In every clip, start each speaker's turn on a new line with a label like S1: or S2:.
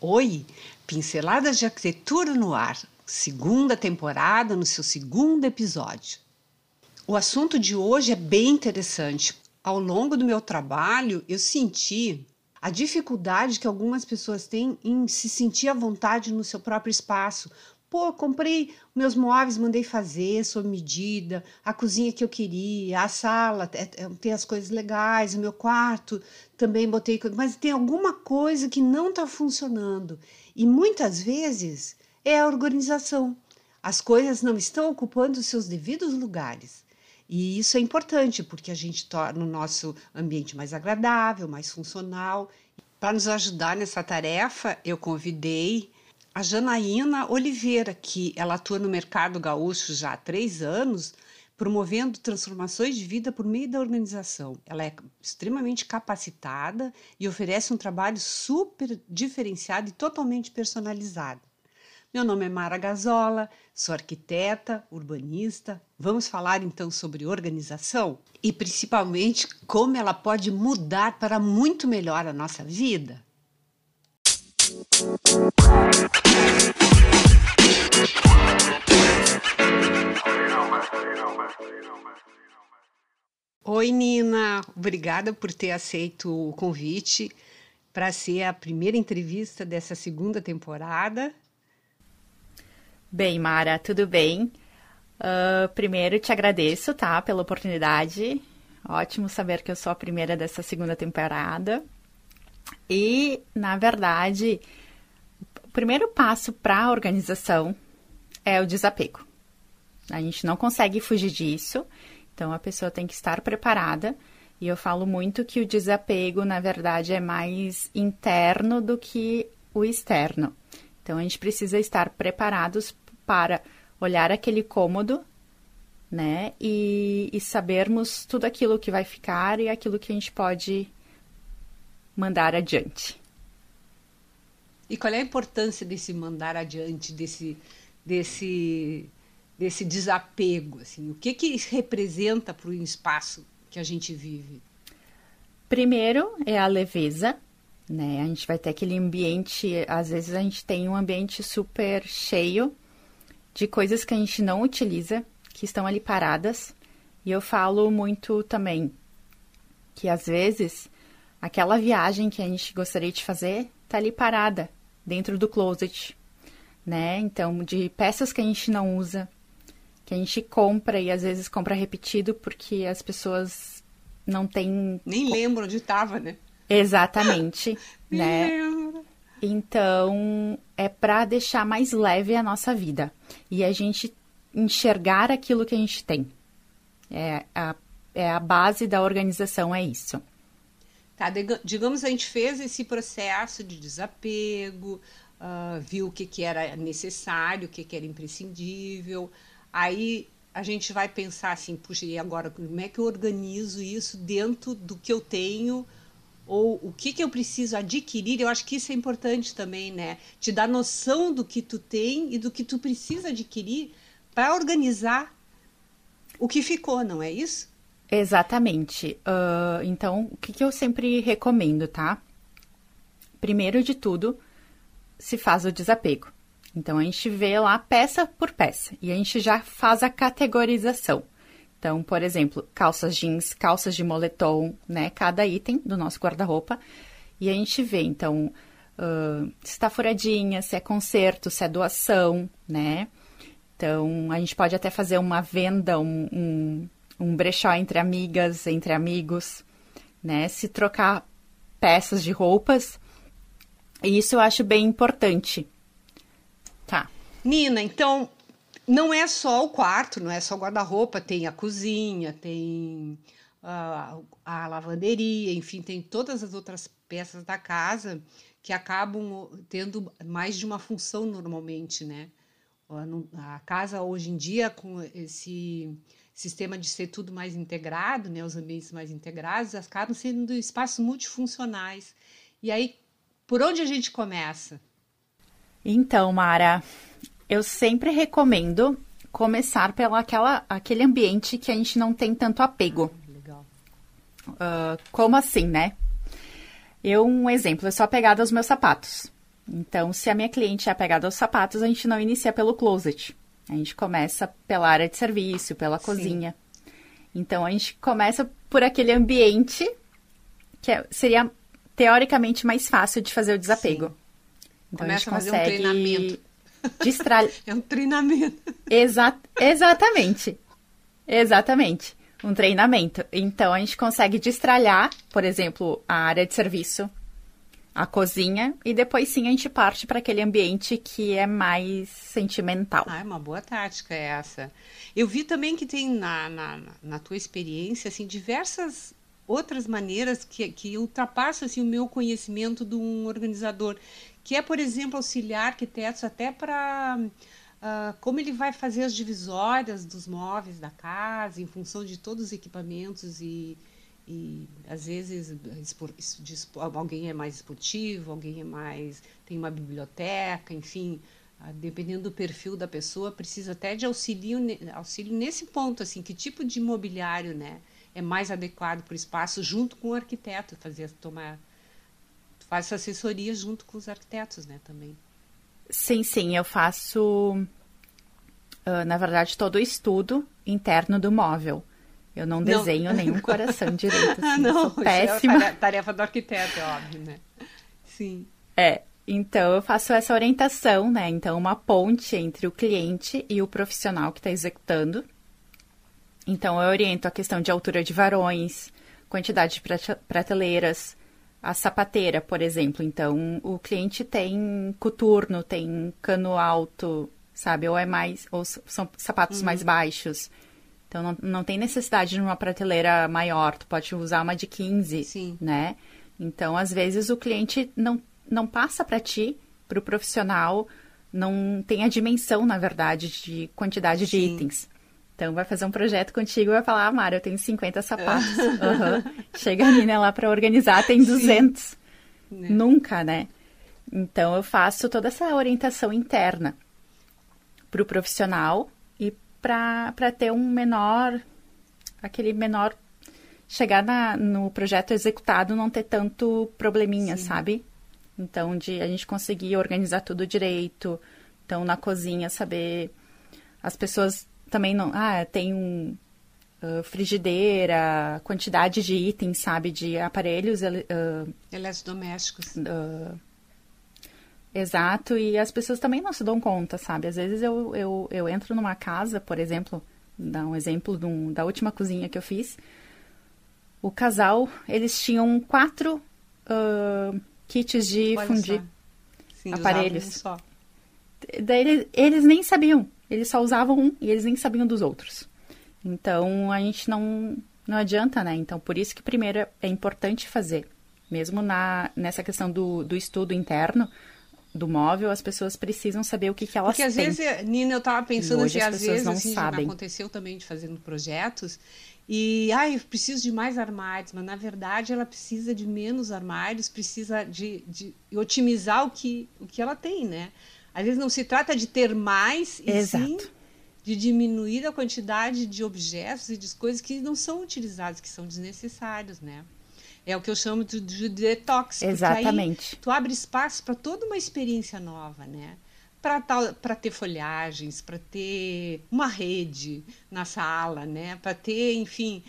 S1: Oi, Pinceladas de Arquitetura no Ar, segunda temporada, no seu segundo episódio. O assunto de hoje é bem interessante. Ao longo do meu trabalho, eu senti a dificuldade que algumas pessoas têm em se sentir à vontade no seu próprio espaço. Pô, comprei meus móveis, mandei fazer sob medida, a cozinha que eu queria, a sala, é, é, tem as coisas legais, o meu quarto também botei, mas tem alguma coisa que não está funcionando. E muitas vezes é a organização. As coisas não estão ocupando os seus devidos lugares. E isso é importante porque a gente torna o nosso ambiente mais agradável, mais funcional. Para nos ajudar nessa tarefa, eu convidei a Janaína Oliveira, que ela atua no mercado gaúcho já há três anos, promovendo transformações de vida por meio da organização. Ela é extremamente capacitada e oferece um trabalho super diferenciado e totalmente personalizado. Meu nome é Mara Gazola, sou arquiteta, urbanista. Vamos falar então sobre organização e principalmente como ela pode mudar para muito melhor a nossa vida. Oi, Nina. Obrigada por ter aceito o convite para ser a primeira entrevista dessa segunda temporada.
S2: Bem, Mara, tudo bem? Uh, primeiro, te agradeço, tá, pela oportunidade. Ótimo saber que eu sou a primeira dessa segunda temporada. E, na verdade, primeiro passo para a organização é o desapego. A gente não consegue fugir disso, então a pessoa tem que estar preparada. E eu falo muito que o desapego, na verdade, é mais interno do que o externo. Então a gente precisa estar preparados para olhar aquele cômodo, né? E, e sabermos tudo aquilo que vai ficar e aquilo que a gente pode mandar adiante.
S1: E qual é a importância desse mandar adiante, desse, desse, desse desapego? Assim? O que, que representa para o espaço que a gente vive?
S2: Primeiro é a leveza, né? A gente vai ter aquele ambiente, às vezes a gente tem um ambiente super cheio de coisas que a gente não utiliza, que estão ali paradas. E eu falo muito também que às vezes aquela viagem que a gente gostaria de fazer tá ali parada dentro do closet, né? Então, de peças que a gente não usa, que a gente compra e às vezes compra repetido porque as pessoas não têm
S1: nem lembram onde estava, né?
S2: Exatamente, né? Lembro. Então, é para deixar mais leve a nossa vida e a gente enxergar aquilo que a gente tem. É a, é a base da organização, é isso.
S1: Tá, digamos a gente fez esse processo de desapego, uh, viu o que, que era necessário, o que, que era imprescindível. Aí a gente vai pensar assim, puxa, e agora como é que eu organizo isso dentro do que eu tenho ou o que, que eu preciso adquirir, eu acho que isso é importante também, né? Te dar noção do que tu tem e do que tu precisa adquirir para organizar o que ficou, não é isso?
S2: Exatamente. Uh, então, o que, que eu sempre recomendo, tá? Primeiro de tudo, se faz o desapego. Então, a gente vê lá peça por peça e a gente já faz a categorização. Então, por exemplo, calças jeans, calças de moletom, né? Cada item do nosso guarda-roupa. E a gente vê, então, uh, se está furadinha, se é conserto, se é doação, né? Então, a gente pode até fazer uma venda, um, um, um brechó entre amigas, entre amigos, né? Se trocar peças de roupas. E isso eu acho bem importante. Tá.
S1: Nina, então, não é só o quarto, não é só guarda-roupa, tem a cozinha, tem a, a lavanderia, enfim, tem todas as outras peças da casa que acabam tendo mais de uma função normalmente, né? A casa hoje em dia, com esse sistema de ser tudo mais integrado, né, os ambientes mais integrados, acabam sendo espaços multifuncionais. E aí, por onde a gente começa?
S2: Então, Mara, eu sempre recomendo começar pelo aquela, aquele ambiente que a gente não tem tanto apego.
S1: Ah, legal.
S2: Uh, como assim, né? Eu, um exemplo, eu sou apegada aos meus sapatos. Então, se a minha cliente é apegada aos sapatos, a gente não inicia pelo closet. A gente começa pela área de serviço, pela
S1: Sim.
S2: cozinha. Então, a gente começa por aquele ambiente que é- seria teoricamente mais fácil de fazer o desapego. Então,
S1: Começa a
S2: a gente
S1: fazer um
S2: consegue
S1: treinamento. É um treinamento.
S2: Exa exatamente. Exatamente. Um treinamento. Então a gente consegue destralhar, por exemplo, a área de serviço, a cozinha, e depois sim a gente parte para aquele ambiente que é mais sentimental.
S1: Ah, é uma boa tática essa. Eu vi também que tem na, na, na tua experiência assim, diversas outras maneiras que, que ultrapassam assim, o meu conhecimento de um organizador, que é, por exemplo, auxiliar arquitetos até para ah, como ele vai fazer as divisórias dos móveis da casa em função de todos os equipamentos e, e às vezes alguém é mais esportivo, alguém é mais tem uma biblioteca, enfim, ah, dependendo do perfil da pessoa, precisa até de auxílio, auxílio nesse ponto, assim, que tipo de mobiliário, né, é mais adequado para o espaço, junto com o arquiteto, fazer tomar faz assessoria junto com os arquitetos, né, também.
S2: Sim, sim, eu faço, ah, na verdade, todo o estudo interno do móvel. Eu não
S1: Não.
S2: desenho nenhum coração direito.
S1: Ah,
S2: assim,
S1: não, é
S2: péssima.
S1: tare- tarefa do arquiteto, é óbvio, né? Sim.
S2: É, então eu faço essa orientação, né? Então, uma ponte entre o cliente e o profissional que está executando. Então, eu oriento a questão de altura de varões, quantidade de prate- prateleiras, a sapateira, por exemplo. Então, o cliente tem coturno, tem cano alto, sabe? Ou é mais, ou são sapatos mais baixos. Então, não, não tem necessidade de uma prateleira maior, tu pode usar uma de 15,
S1: Sim.
S2: né? Então, às vezes, o cliente não, não passa para ti, para o profissional, não tem a dimensão, na verdade, de quantidade de
S1: Sim.
S2: itens. Então, vai fazer um projeto contigo e vai falar, ah, Mara, eu tenho 50 sapatos. Aham. Chega a menina lá para organizar, tem 200.
S1: Né?
S2: Nunca, né? Então, eu faço toda essa orientação interna para o profissional e para ter um menor, aquele menor, chegar na, no projeto executado não ter tanto probleminha,
S1: Sim.
S2: sabe? Então, de a gente conseguir organizar tudo direito. Então, na cozinha, saber. As pessoas também não. Ah, tem um. ah, frigideira, quantidade de itens, sabe? De aparelhos ah,
S1: Eletrodomésticos.
S2: ah, exato, e as pessoas também não se dão conta, sabe? Às vezes eu, eu, eu entro numa casa, por exemplo, dar um exemplo um- da última cozinha que eu fiz. O casal, eles tinham quatro ah, kits de
S1: Olha
S2: fundir.
S1: Sim,
S2: aparelhos.
S1: só.
S2: Daí eles, eles nem sabiam. Eles só usavam um e eles nem sabiam dos outros. Então a gente não, não adianta, né? Então por isso que primeiro é importante fazer. Mesmo na, nessa questão do, do estudo interno do móvel, as pessoas precisam saber o que, que elas
S1: Porque às
S2: têm.
S1: vezes, Nina, eu estava pensando
S2: E
S1: assim,
S2: as
S1: às vezes
S2: não
S1: assim,
S2: sabem.
S1: aconteceu também de fazendo projetos e ai, eu preciso de mais armários, mas na verdade ela precisa de menos armários, precisa de, de otimizar o que, o que ela tem, né? Às vezes não se trata de ter mais, e
S2: Exato.
S1: sim de diminuir a quantidade de objetos e de coisas que não são utilizados, que são desnecessários, né? É o que eu chamo de, de detox.
S2: Exatamente.
S1: tu abre espaço para toda uma experiência nova, né? Para ter folhagens, para ter uma rede na sala, né? Para ter, enfim,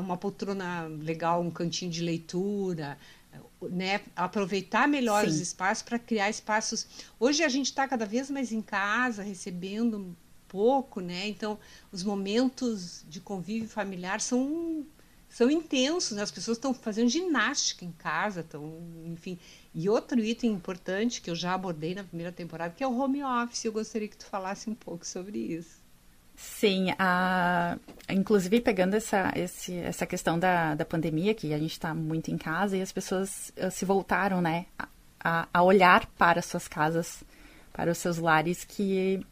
S1: uma poltrona legal, um cantinho de leitura, né? Aproveitar melhor os
S2: Sim.
S1: espaços para criar espaços. Hoje a gente está cada vez mais em casa, recebendo pouco, né? Então, os momentos de convívio familiar são são intensos, né? As pessoas estão fazendo ginástica em casa, estão, enfim. E outro item importante que eu já abordei na primeira temporada, que é o home office. Eu gostaria que tu falasse um pouco sobre isso.
S2: Sim, a... inclusive pegando essa, esse, essa questão da, da pandemia, que a gente está muito em casa e as pessoas eh, se voltaram, né, a, a olhar para as suas casas, para os seus lares, que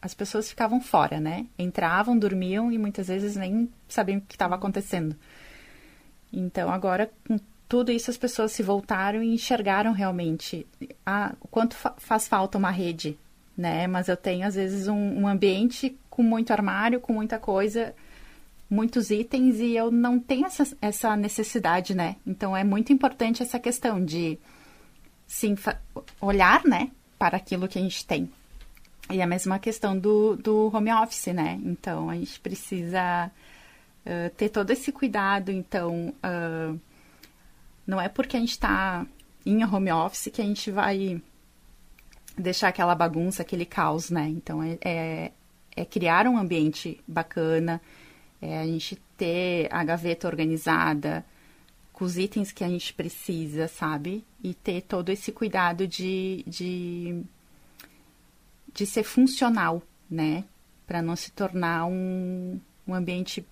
S2: as pessoas ficavam fora, né? Entravam, dormiam e muitas vezes nem sabiam o que estava acontecendo. Então, agora, com tudo isso, as pessoas se voltaram e enxergaram realmente ah, o quanto fa faz falta uma rede né? Mas eu tenho, às vezes, um, um ambiente com muito armário, com muita coisa, muitos itens, e eu não tenho essa, essa necessidade, né? Então, é muito importante essa questão de, sim, olhar, né? Para aquilo que a gente tem. E a mesma questão do, do home office, né? Então, a gente precisa uh, ter todo esse cuidado. Então, uh, não é porque a gente está em home office que a gente vai deixar aquela bagunça, aquele caos, né? Então, é, é, é criar um ambiente bacana, é a gente ter a gaveta organizada, com os itens que a gente precisa, sabe? E ter todo esse cuidado de, de, de ser funcional, né? Para não se tornar um, um ambiente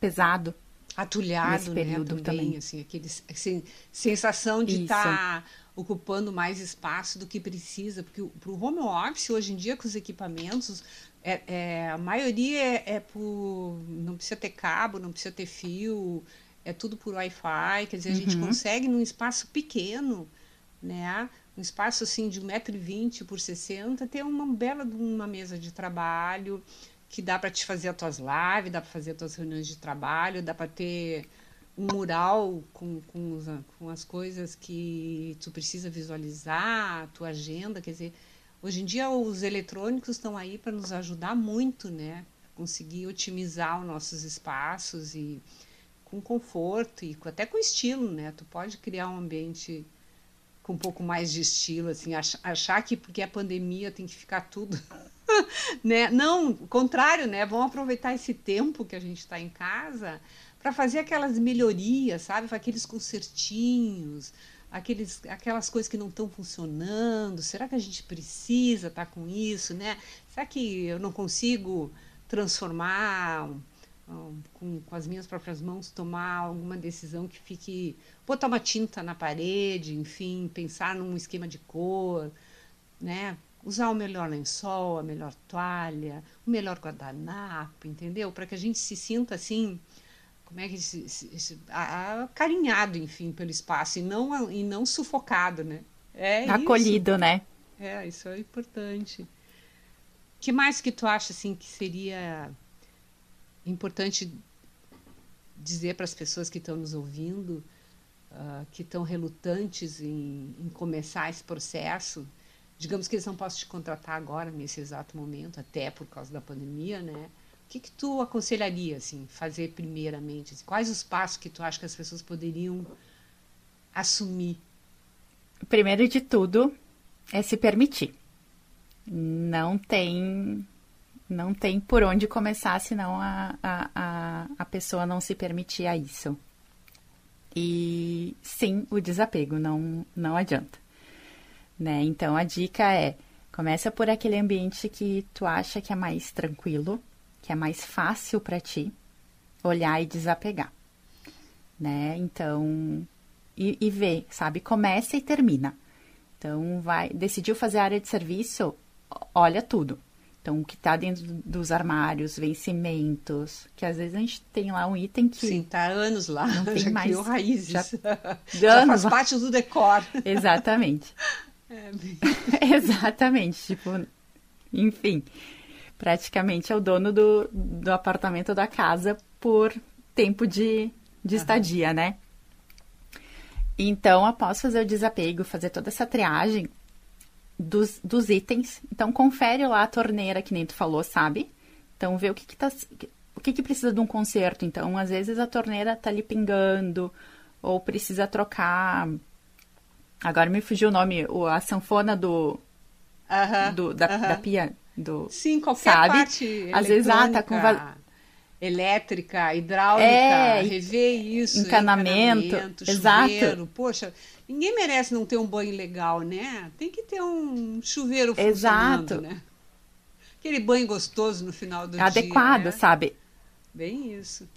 S2: pesado.
S1: Atulhado, nesse né, período né? Também, também. Assim, aquele, assim, sensação de estar tá ocupando mais espaço do que precisa. Porque para o home office, hoje em dia, com os equipamentos, é, é, a maioria é, é, por. Não precisa ter cabo, não precisa ter fio, é tudo por Wi-Fi. Quer dizer, a gente uhum. consegue num espaço pequeno, né? Um espaço assim de 1,20m por 60 ter uma bela uma mesa de trabalho que dá para te fazer as tuas lives, dá para fazer as tuas reuniões de trabalho, dá para ter um mural com, com, os, com as coisas que tu precisa visualizar, a tua agenda, quer dizer, Hoje em dia os eletrônicos estão aí para nos ajudar muito, né? Conseguir otimizar os nossos espaços e com conforto e até com estilo, né? Tu pode criar um ambiente com um pouco mais de estilo, assim, achar que porque a pandemia tem que ficar tudo, né? Não, contrário, né? Vamos aproveitar esse tempo que a gente está em casa para fazer aquelas melhorias, sabe? Aqueles concertinhos, aqueles, aquelas coisas que não estão funcionando? Será que a gente precisa estar tá com isso, né? Será que eu não consigo transformar com, com as minhas próprias mãos, tomar alguma decisão que fique. botar uma tinta na parede, enfim, pensar num esquema de cor, né? Usar o melhor lençol, a melhor toalha, o melhor guardanapo, entendeu? Para que a gente se sinta assim como é que se, se, se acarinhado, enfim, pelo espaço e não e não sufocado, né?
S2: É acolhido,
S1: isso.
S2: né?
S1: É, isso é importante. que mais que tu acha assim que seria importante dizer para as pessoas que estão nos ouvindo, uh, que estão relutantes em, em, começar esse processo? Digamos que eles não possam te contratar agora, nesse exato momento, até por causa da pandemia, né? O que, que tu aconselharia, assim, fazer primeiramente? Quais os passos que tu acha que as pessoas poderiam assumir?
S2: Primeiro de tudo é se permitir. Não tem não tem por onde começar senão a, a, a, pessoa não se permitir a isso. E sim, o desapego não, não adianta. Né? Então a dica é: começa por aquele ambiente que tu acha que é mais tranquilo, que é mais fácil para ti olhar e desapegar, né? Então, e, e ver, sabe? Começa e termina. Então, vai, decidiu fazer área de serviço, olha tudo. Então, o que está dentro dos armários, vencimentos, que às vezes a gente tem lá um item que.
S1: Sim, tá anos lá, não tem já mais, criou raízes. Já, já faz parte do decor.
S2: Exatamente. É, bem... Exatamente. Tipo, enfim praticamente é o dono do, do apartamento da casa por tempo de, de uhum. estadia, né? Então, após fazer o desapego, fazer toda essa triagem dos, dos itens, então confere lá a torneira, que nem tu falou, sabe? Então, vê o que que tá, o que que precisa de um conserto. Então, às vezes a torneira tá ali pingando, ou precisa trocar... Agora me fugiu o nome, a sanfona do...
S1: Uhum,
S2: do da, da pia do.
S1: Sim, qualquer
S2: sabe?
S1: parte. Às vezes, ah, tá com. Elétrica, hidráulica, é, rever isso.
S2: Encanamento, encanamento chuveiro.
S1: Exato. Poxa, ninguém merece não ter um banho legal, né? Tem que ter um chuveiro funcionando, Exato. né? Aquele banho gostoso no final do
S2: Adequado, dia. Adequado,
S1: né?
S2: sabe?
S1: Bem isso.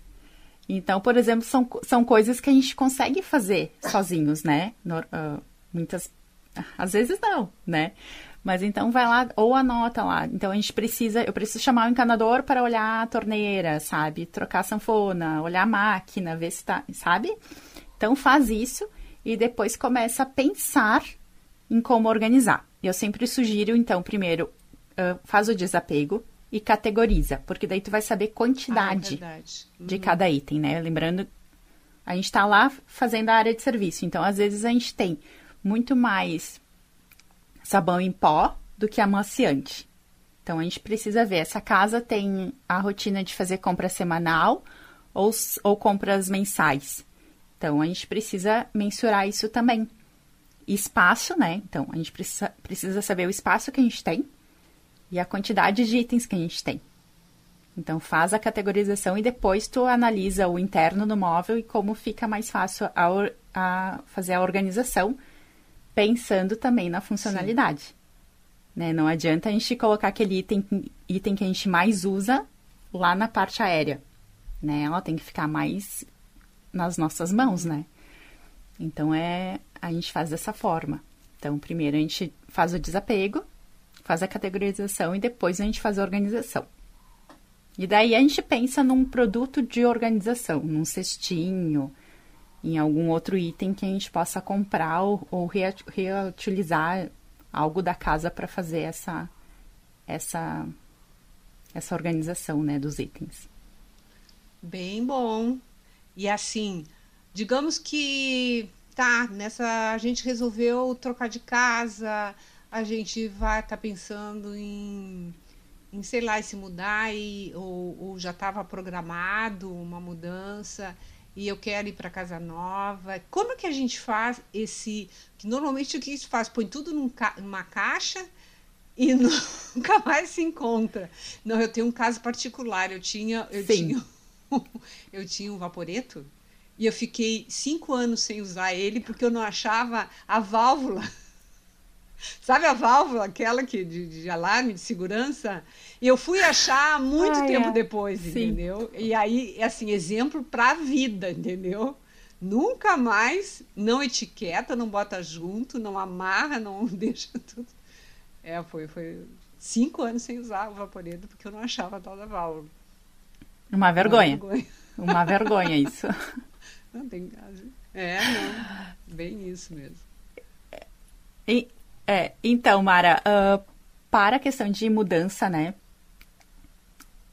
S2: Então, por exemplo, são, são coisas que a gente consegue fazer sozinhos, né? No, uh, muitas. Às vezes não, né? Mas então vai lá ou anota lá. Então a gente precisa, eu preciso chamar o encanador para olhar a torneira, sabe? Trocar a sanfona, olhar a máquina, ver se tá, sabe? Então faz isso e depois começa a pensar em como organizar. Eu sempre sugiro, então, primeiro, uh, faz o desapego e categoriza, porque daí tu vai saber quantidade
S1: ah, é
S2: de uhum. cada item, né? Lembrando, a gente está lá fazendo a área de serviço, então às vezes a gente tem muito mais sabão em pó do que amaciante. Então a gente precisa ver, essa casa tem a rotina de fazer compra semanal ou, ou compras mensais. Então a gente precisa mensurar isso também. Espaço, né? Então a gente precisa, precisa saber o espaço que a gente tem e a quantidade de itens que a gente tem. Então faz a categorização e depois tu analisa o interno do móvel e como fica mais fácil a, a fazer a organização, pensando também na funcionalidade. Né? Não adianta a gente colocar aquele item, item que a gente mais usa lá na parte aérea. Né? Ela tem que ficar mais nas nossas mãos, né? Então é a gente faz dessa forma. Então primeiro a gente faz o desapego, faz a categorização e depois a gente faz a organização. E daí a gente pensa num produto de organização, num cestinho, em algum outro item que a gente possa comprar ou, ou reutilizar algo da casa para fazer essa essa essa organização, né, dos itens.
S1: Bem bom. E assim, digamos que tá, nessa a gente resolveu trocar de casa, a gente vai estar tá pensando em, em, sei lá, se mudar e, ou, ou já estava programado uma mudança e eu quero ir para casa nova. Como é que a gente faz esse. Que normalmente o que a gente faz? Põe tudo num ca... numa caixa e nunca mais se encontra. Não, eu tenho um caso particular. Eu tinha. Eu Sim. tinha, eu tinha um vaporeto e eu fiquei cinco anos sem usar ele porque eu não achava a válvula Sabe a válvula, aquela que de, de alarme de segurança? E eu fui achar muito ah, tempo é. depois, Sim. entendeu? E aí, assim, exemplo para a vida, entendeu? Nunca mais, não etiqueta, não bota junto, não amarra, não deixa tudo. É, foi, foi cinco anos sem usar o vaporeto porque eu não achava a tal da válvula.
S2: Uma vergonha. Uma vergonha, Uma vergonha isso.
S1: Não tem caso. É, não. Bem isso mesmo.
S2: E, é, então, Mara, uh, para a questão de mudança, né?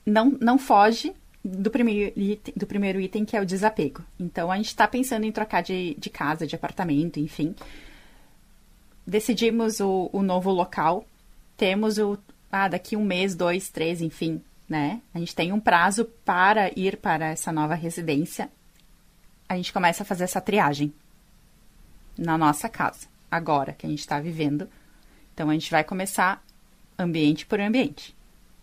S2: Não, não foge do primeiro, item, do primeiro item, que é o desapego. Então, a gente está pensando em trocar de, de casa, de apartamento, enfim. Decidimos o, o novo local. Temos o. Ah, daqui um mês, dois, três, enfim, né? A gente tem um prazo para ir para essa nova residência. A gente começa a fazer essa triagem na nossa casa agora que a gente está vivendo. Então a gente vai começar ambiente por ambiente.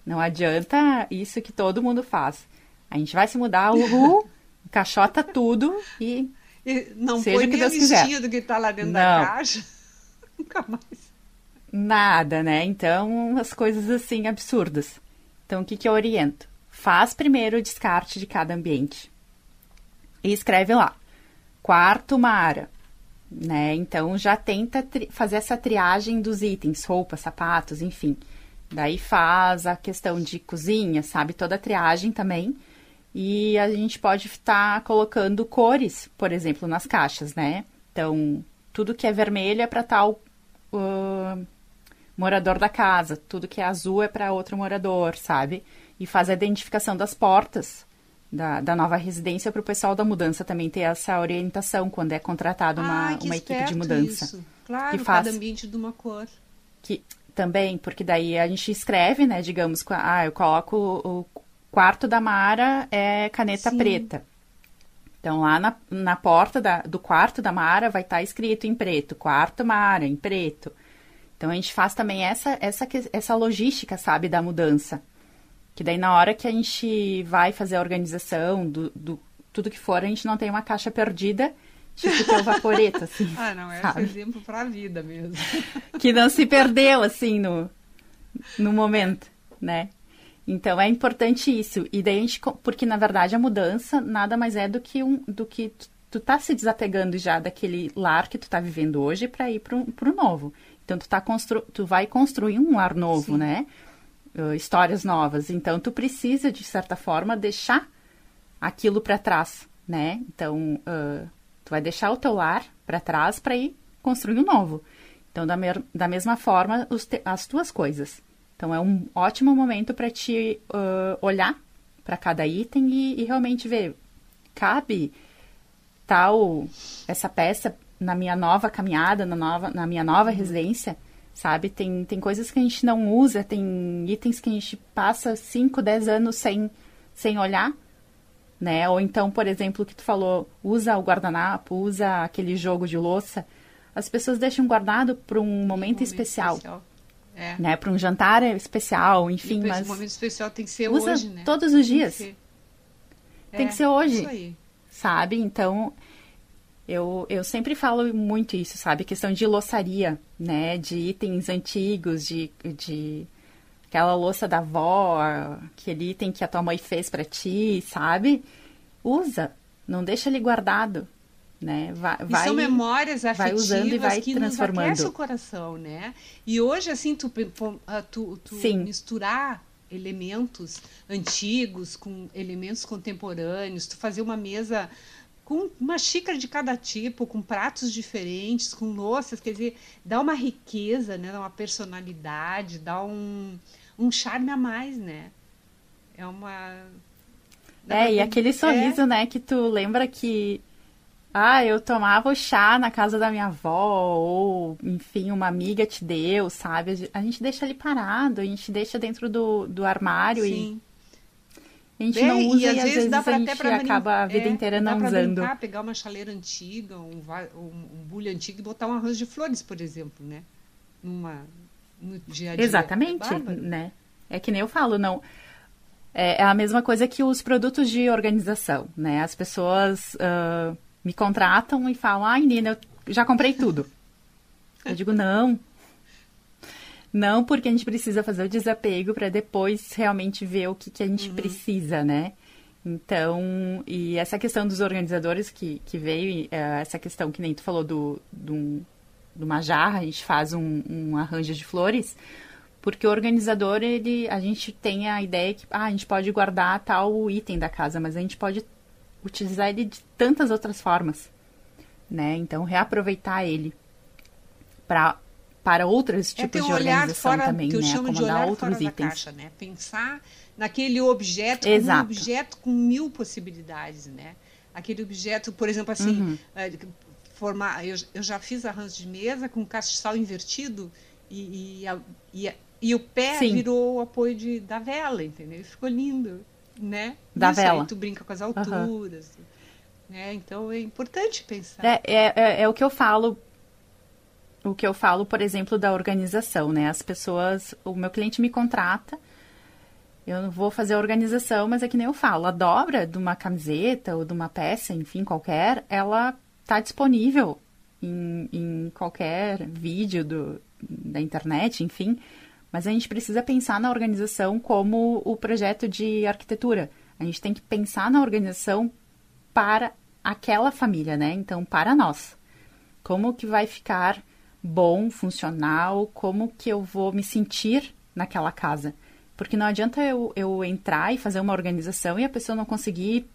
S2: Não adianta isso que todo mundo faz. A gente vai se mudar, uhul, encaixota tudo e,
S1: e não seja põe que Deus quiser. do que está lá dentro não. da caixa. Nunca mais.
S2: Nada, né? Então, as coisas assim absurdas. Então, o que, que eu oriento? Faz primeiro o descarte de cada ambiente. E escreve lá. Quarto, Mara né? Então já tenta fazer essa triagem dos itens, roupas, sapatos, enfim. Daí faz a questão de cozinha, sabe? Toda a triagem também. E a gente pode estar tá colocando cores, por exemplo, nas caixas, né? Então, tudo que é vermelho é para tal uh, morador da casa, tudo que é azul é para outro morador, sabe? E faz a identificação das portas da, da nova residência para o pessoal da mudança também ter essa orientação quando é contratado uma,
S1: ah,
S2: uma equipe de mudança.
S1: Isso. Claro, que faz, cada ambiente de uma cor.
S2: Que, também, porque daí a gente escreve, né, digamos, ah, eu coloco o quarto da Mara é caneta Sim. preta. Então, lá na, na porta da, do quarto da Mara vai estar tá escrito em preto, quarto Mara, em preto. Então, a gente faz também essa, essa, essa logística, sabe, da mudança. Que daí na hora que a gente vai fazer a organização do, do tudo que for, a gente não tem uma caixa perdida, tipo teu vaporeto, assim.
S1: ah, não, é um exemplo para a vida mesmo.
S2: que não se perdeu, assim, no, no momento, né? Então é importante isso. E daí a gente, porque na verdade a mudança nada mais é do que um, do que tu, tu tá se desapegando já daquele lar que tu tá vivendo hoje para ir pro, pro novo. Então tu tá constru, tu vai construir um lar novo, Sim. né? Uh, histórias novas. Então, tu precisa, de certa forma, deixar aquilo para trás, né? Então, uh, tu vai deixar o teu lar para trás para ir construir um novo. Então, da, da mesma forma, te as tuas coisas. Então é um ótimo momento para te uh, olhar para cada item e, e, realmente ver cabe tal essa peça na minha nova caminhada, na, nova, na minha nova uhum. residência, sabe? Tem, tem coisas que a gente não usa, tem itens que a gente passa 5, 10 anos sem, sem olhar, né? Ou então, por exemplo, o que tu falou, usa o guardanapo, usa aquele jogo de louça. As pessoas deixam guardado para um momento, momento especial. especial. É. Né, para um jantar especial, enfim, mas...
S1: Esse momento especial tem que ser usa hoje, né?
S2: todos os dias. Tem que ser, tem que ser hoje. Isso aí. Sabe? Então, eu, eu sempre falo muito isso, sabe? Questão de louçaria, né? De itens antigos, de, de aquela louça da avó, aquele item que a tua mãe fez para ti, sabe? Usa, não deixa ele guardado, né? Vai,
S1: e são memórias afetivas
S2: vai usando e vai
S1: que
S2: transformando.
S1: nos o coração, né? E hoje, assim, tu, ah, tu, tu misturar elementos antigos com elementos contemporâneos, tu fazer uma mesa com uma xícara de cada tipo, com pratos diferentes, com louças, quer dizer, dá uma riqueza, né? Dá uma personalidade, dá um, um charme a mais, né? É uma.
S2: É, e aquele sorriso, é... né, que tu lembra que. Ah, eu tomava o chá na casa da minha avó, ou, enfim, uma amiga te deu, sabe? A gente deixa ali parado, a gente deixa dentro do, do armário Sim. A gente Bem, não usa e, às, e, às vezes, vezes, dá pra a gente acaba a vida é, inteira não dá usando. Brincar,
S1: pegar uma chaleira antiga, um, um, um bule antigo e botar um arroz de flores, por exemplo, né? Numa, no dia a dia.
S2: Exatamente, né? É que nem eu falo, não. É, é, a mesma coisa que os produtos de organização, né? As pessoas uh, me contratam e falam, ai, Nina, eu já comprei tudo. eu digo, não, não porque a gente precisa fazer o desapego para depois realmente ver o que, que a gente uhum. precisa, né? Então, e essa questão dos organizadores que, que veio, uh, essa questão que nem tu falou do, do, de uma jarra, a gente faz um, um, arranjo de flores, porque o organizador, ele, a gente tem a ideia que ah, a gente pode guardar tal item da casa, mas a gente pode utilizar ele de tantas outras formas, né? Então, reaproveitar ele para para outros tipos é, um de organização fora, também, que eu né? Chamo de olhar outros fora itens. Da caixa,
S1: né? Pensar naquele objeto Exato. um objeto com mil possibilidades, né? Aquele objeto, por exemplo, assim, uhum. Eh, formar, eu, eu já fiz arranjo de mesa com castiçal invertido e, e, e, e o pé Sim. virou o apoio de, da vela, entendeu? Ficou lindo, né?
S2: Da
S1: Isso
S2: vela.
S1: Aí tu brinca com as alturas, uhum. né? Então é importante pensar.
S2: É, é, é, é o que eu falo o que eu falo, por exemplo, da organização, né? As pessoas, o meu cliente me contrata, eu não vou fazer a organização, mas é que nem eu falo, a dobra de uma camiseta ou de uma peça, enfim, qualquer, ela está disponível em, em, qualquer vídeo do, da internet, enfim. Mas a gente precisa pensar na organização como o projeto de arquitetura. A gente tem que pensar na organização para aquela família, né? Então, para nós. Como que vai ficar bom, funcional, como que eu vou me sentir naquela casa. Porque não adianta eu, eu entrar e fazer uma organização e a pessoa não conseguir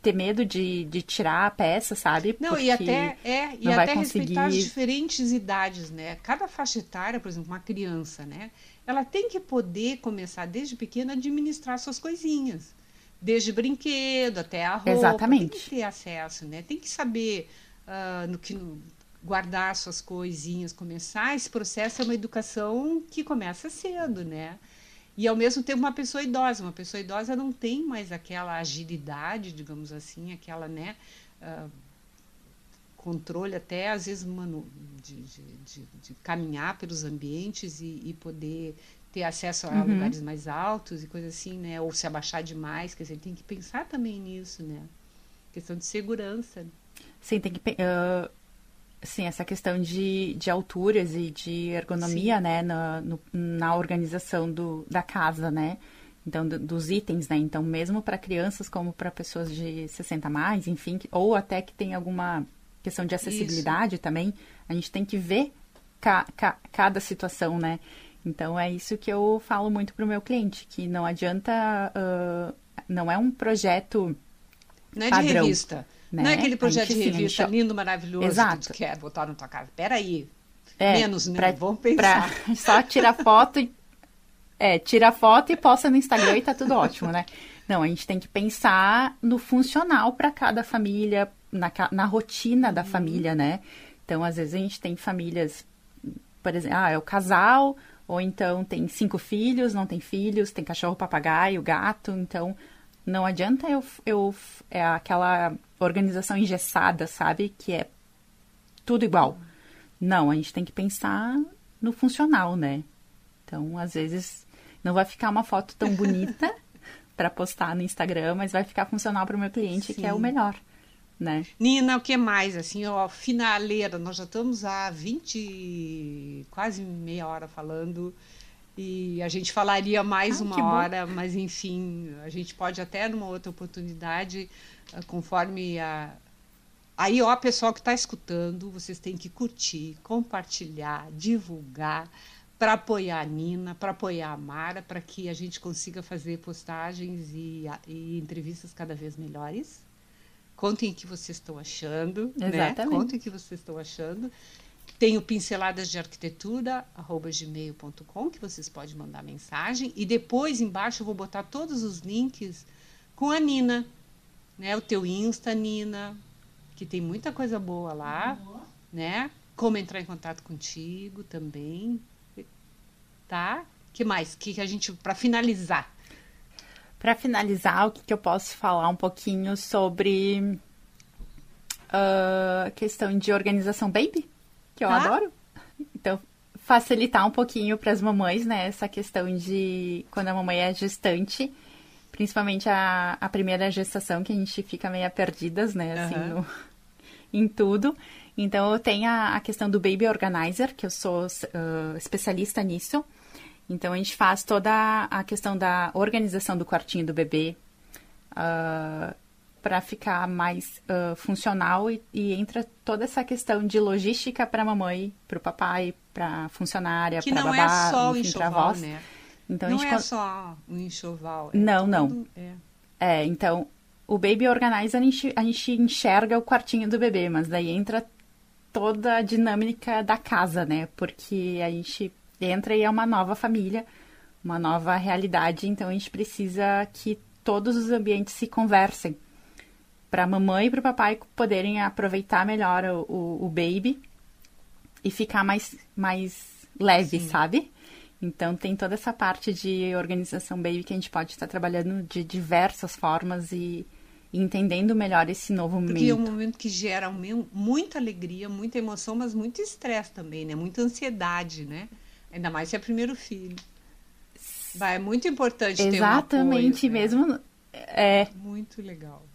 S2: ter medo de, de tirar a peça, sabe?
S1: Não, Porque e até, é, e até conseguir... respeitar as diferentes idades, né? Cada faixa etária, por exemplo, uma criança, né? Ela tem que poder começar desde pequena a administrar suas coisinhas. Desde brinquedo até a roupa.
S2: Exatamente.
S1: Tem que ter acesso, né? Tem que saber uh, no que guardar suas coisinhas, começar esse processo é uma educação que começa cedo, né? E ao mesmo tempo uma pessoa idosa, uma pessoa idosa não tem mais aquela agilidade, digamos assim, aquela, né, uh, controle até às vezes mano, de, de, de, de caminhar pelos ambientes e, e poder ter acesso a uhum. lugares mais altos e coisa assim, né? Ou se abaixar demais, quer dizer, tem que pensar também nisso, né? Questão de segurança.
S2: Sim, tem que uh, Sim, essa questão de, de alturas e de ergonomia, Sim. né, na, no, na organização do, da casa, né? Então, do, dos itens, né? Então, mesmo para crianças como para pessoas de 60 mais, enfim, ou até que tem alguma questão de acessibilidade isso. também, a gente tem que ver ca, ca, cada situação, né? Então, é isso que eu falo muito para o meu cliente, que não adianta, uh, não é um projeto
S1: Não é padrão. de revista. Né? Não é aquele projeto de revista gente... lindo, maravilhoso Exato. que tu quer botar na tua casa. Peraí. É, Menos, né? Pra, Vamos pensar.
S2: Pra só tirar foto e É, tira foto e posta no Instagram e tá tudo ótimo, né? Não, a gente tem que pensar no funcional para cada família, na, na rotina da uhum. família, né? Então, às vezes a gente tem famílias, por exemplo, ah, é o casal, ou então tem cinco filhos, não tem filhos, tem cachorro, papagaio, gato, então não adianta eu, eu é aquela organização engessada, sabe? Que é tudo igual. Não, a gente tem que pensar no funcional, né? Então, às vezes, não vai ficar uma foto tão bonita para postar no Instagram, mas vai ficar funcional para o meu cliente, Sim. que é o melhor. Né?
S1: Nina, o que mais? Assim, ó, finaleira, nós já estamos há 20, quase meia hora falando. E a gente falaria mais ah, uma hora, mas enfim, a gente pode até numa outra oportunidade, ah, conforme a. Aí, ó, pessoal que está escutando, vocês têm que curtir, compartilhar, divulgar para apoiar a Nina, para apoiar a Mara, para que a gente consiga fazer postagens e, e, entrevistas cada vez melhores. Contem o que vocês estão achando. Né? Exatamente. Né? Contem o que vocês estão achando. Tem o pinceladas de arquitetura, arroba gmail.com, que vocês podem mandar mensagem. E depois, embaixo, eu vou botar todos os links com a Nina. Né? O teu Insta, Nina, que tem muita coisa boa lá. Uhum. Né? Como entrar em contato contigo também tá? Que mais? Que a gente para finalizar?
S2: Para finalizar, o que, que, eu posso falar um pouquinho sobre a uh, questão de organização baby, que eu ah. adoro. Então, facilitar um pouquinho para as mamães, né? Essa questão de quando a mamãe é gestante, principalmente a, a primeira gestação, que a gente fica meio perdidas, né? Assim, uhum. no, em tudo. Então, eu tenho a, a, questão do Baby Organizer, que eu sou uh, especialista nisso. Então a gente faz toda a questão da organização do quartinho do bebê uh, para ficar mais uh, funcional e, e, entra toda essa questão de logística para a mamãe, para o papai, para a funcionária, para a babá,
S1: é só o enxoval, né? Então, não gente... é só o enxoval.
S2: É não, não. É. é. então o Baby Organizer a gente, a gente enxerga o quartinho do bebê, mas daí entra toda a dinâmica da casa, né? Porque a gente entra e é uma nova família, uma nova realidade, então a gente precisa que todos os ambientes se conversem para a mamãe e para o papai poderem aproveitar melhor o, o, o, baby e ficar mais, mais leve, Sim. sabe? Então tem toda essa parte de organização baby que a gente pode estar trabalhando de diversas formas e, e entendendo melhor esse novo momento. Porque
S1: é um momento que gera muita alegria, muita emoção, mas muito estresse também, né? Muita ansiedade, né? Ainda mais se é primeiro filho. Vai, é muito importante
S2: Exatamente,
S1: ter um
S2: apoio, mesmo. Né? É.
S1: Muito legal.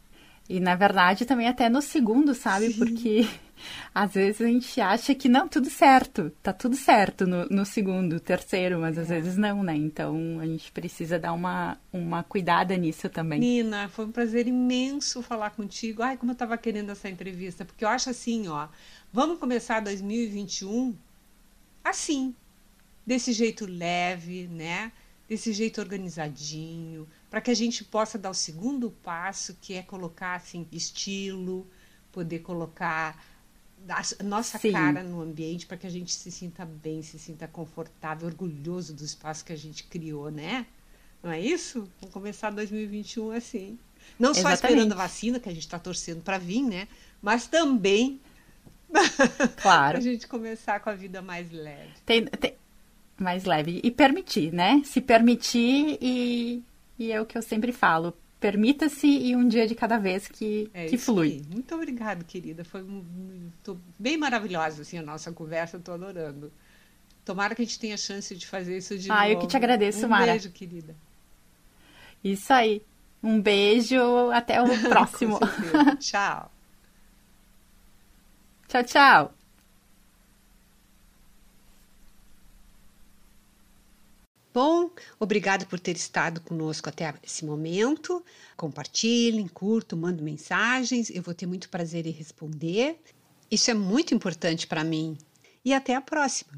S2: E na verdade também até no segundo, sabe? Sim. Porque às vezes a gente acha que não, tudo certo, tá tudo certo no, no segundo, terceiro, mas às é. vezes não, né? Então a gente precisa dar uma, uma cuidada nisso também.
S1: Nina, foi um prazer imenso falar contigo. Ai, como eu tava querendo essa entrevista, porque eu acho assim, ó, vamos começar 2021 assim, desse jeito leve, né? Desse jeito organizadinho, para que a gente possa dar o segundo passo, que é colocar assim estilo, poder colocar a nossa Sim. cara no ambiente para que a gente se sinta bem, se sinta confortável, orgulhoso do espaço que a gente criou, né? Não é isso? Vamos começar 2021 assim. Não Exatamente. só esperando a vacina, que a gente está torcendo para vir, né? Mas também
S2: claro.
S1: a gente começar com a vida mais leve.
S2: Tem, tem, mais leve. E permitir, né? Se permitir e, e é o que eu sempre falo. Permita-se e um dia de cada vez que, é que flui. Aí.
S1: Muito obrigada, querida. Foi bem maravilhosa assim, a nossa conversa, estou adorando. Tomara que a gente tenha chance de fazer isso de
S2: ah,
S1: novo.
S2: Ah, eu que te agradeço,
S1: um
S2: Mara.
S1: Um beijo, querida.
S2: Isso aí. Um beijo, até o próximo.
S1: tchau.
S2: Tchau, tchau.
S1: Bom, obrigado por ter estado conosco até esse momento. Compartilhem, curtam, mandem mensagens. Eu vou ter muito prazer em responder. Isso é muito importante para mim. E até a próxima!